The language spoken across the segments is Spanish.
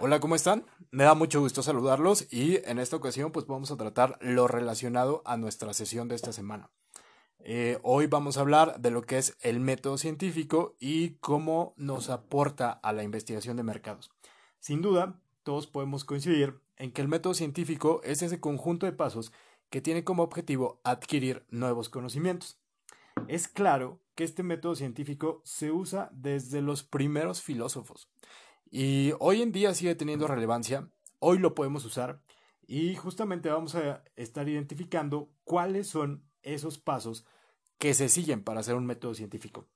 Hola, ¿cómo están? Me da mucho gusto saludarlos y en esta ocasión pues vamos a tratar lo relacionado a nuestra sesión de esta semana. Eh, hoy vamos a hablar de lo que es el método científico y cómo nos aporta a la investigación de mercados. Sin duda, todos podemos coincidir en que el método científico es ese conjunto de pasos que tiene como objetivo adquirir nuevos conocimientos. Es claro que este método científico se usa desde los primeros filósofos. Y hoy en día sigue teniendo relevancia, hoy lo podemos usar y justamente vamos a estar identificando cuáles son esos pasos que se siguen para hacer un método científico.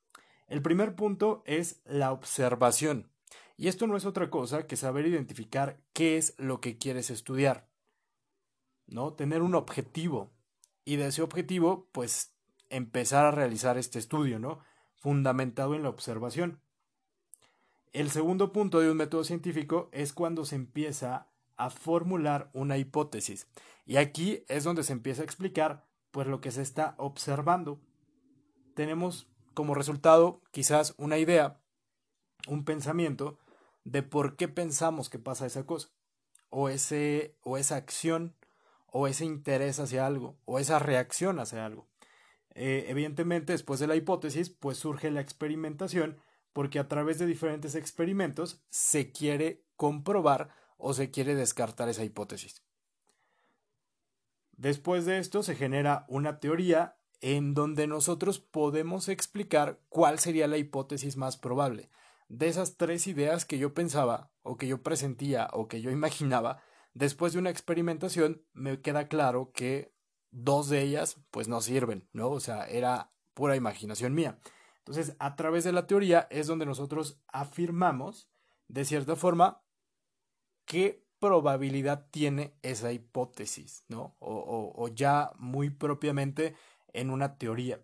El primer punto es la observación. Y esto no es otra cosa que saber identificar qué es lo que quieres estudiar. ¿No? Tener un objetivo. Y de ese objetivo, pues empezar a realizar este estudio, ¿no? Fundamentado en la observación. El segundo punto de un método científico es cuando se empieza a formular una hipótesis. Y aquí es donde se empieza a explicar pues lo que se está observando. Tenemos como resultado quizás una idea, un pensamiento de por qué pensamos que pasa esa cosa, o, ese, o esa acción, o ese interés hacia algo, o esa reacción hacia algo. Eh, evidentemente, después de la hipótesis, pues surge la experimentación porque a través de diferentes experimentos se quiere comprobar o se quiere descartar esa hipótesis. Después de esto se genera una teoría en donde nosotros podemos explicar cuál sería la hipótesis más probable. De esas tres ideas que yo pensaba, o que yo presentía, o que yo imaginaba, después de una experimentación me queda claro que dos de ellas pues no sirven, ¿no? O sea, era pura imaginación mía. Entonces, a través de la teoría es donde nosotros afirmamos, de cierta forma, qué probabilidad tiene esa hipótesis, ¿no? O, ya muy propiamente en una teoría.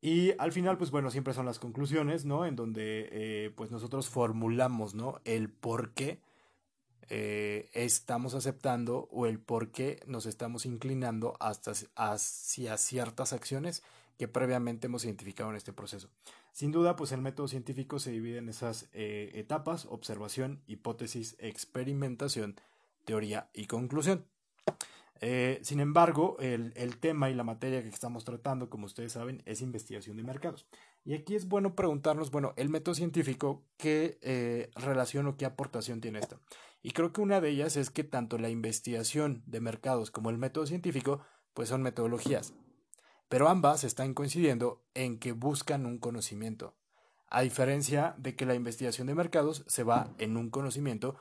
Y al final, pues bueno, siempre son las conclusiones, ¿no? En donde eh, pues nosotros formulamos, ¿no? El por qué eh, estamos aceptando o el por qué nos estamos inclinando hasta hacia ciertas acciones que previamente hemos identificado en este proceso. Sin duda, pues el método científico se divide en esas eh, etapas, observación, hipótesis, experimentación, teoría y conclusión. Eh, sin embargo, el, tema y la materia que estamos tratando, como ustedes saben, es investigación de mercados. Y aquí es bueno preguntarnos, bueno, el método científico, ¿qué eh, relación o qué aportación tiene esto? Y creo que una de ellas es que tanto la investigación de mercados como el método científico, pues son metodologías pero ambas están coincidiendo en que buscan un conocimiento, a diferencia de que la investigación de mercados se va en un conocimiento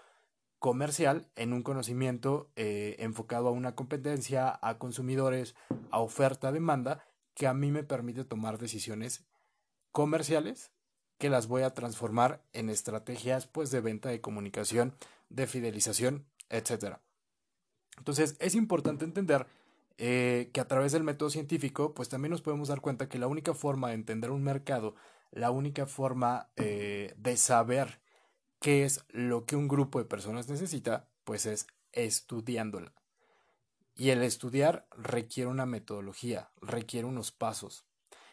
comercial, en un conocimiento eh, enfocado a una competencia, a consumidores, a oferta-demanda, que a mí me permite tomar decisiones comerciales que las voy a transformar en estrategias pues de venta, de comunicación, de fidelización, etc. Entonces es importante entender eh, que a través del método científico, pues también nos podemos dar cuenta que la única forma de entender un mercado, la única forma eh, de saber qué es lo que un grupo de personas necesita, pues es estudiándola. Y el estudiar requiere una metodología, requiere unos pasos.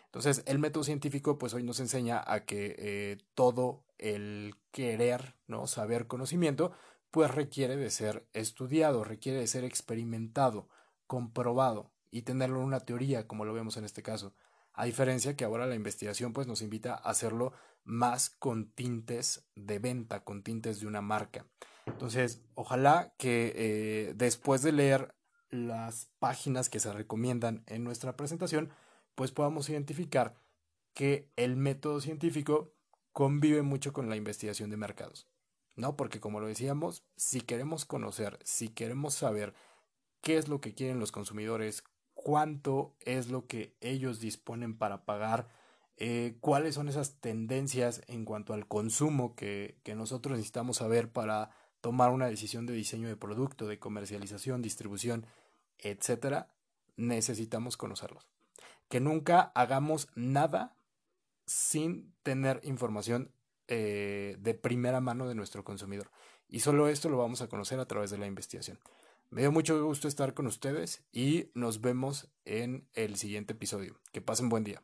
Entonces, el método científico, pues hoy nos enseña a que eh, todo el querer, ¿no? Saber conocimiento, pues requiere de ser estudiado, requiere de ser experimentado comprobado y tenerlo en una teoría, como lo vemos en este caso. A diferencia que ahora la investigación pues nos invita a hacerlo más con tintes de venta, con tintes de una marca. Entonces, ojalá que eh, después de leer las páginas que se recomiendan en nuestra presentación, pues podamos identificar que el método científico convive mucho con la investigación de mercados. ¿No? Porque como lo decíamos, si queremos conocer, si queremos saber qué es lo que quieren los consumidores, cuánto es lo que ellos disponen para pagar, eh, cuáles son esas tendencias en cuanto al consumo que, que nosotros necesitamos saber para tomar una decisión de diseño de producto, de comercialización, distribución, etcétera, necesitamos conocerlos. Que nunca hagamos nada sin tener información eh, de primera mano de nuestro consumidor. Y solo esto lo vamos a conocer a través de la investigación. Me dio mucho gusto estar con ustedes y nos vemos en el siguiente episodio. Que pasen buen día.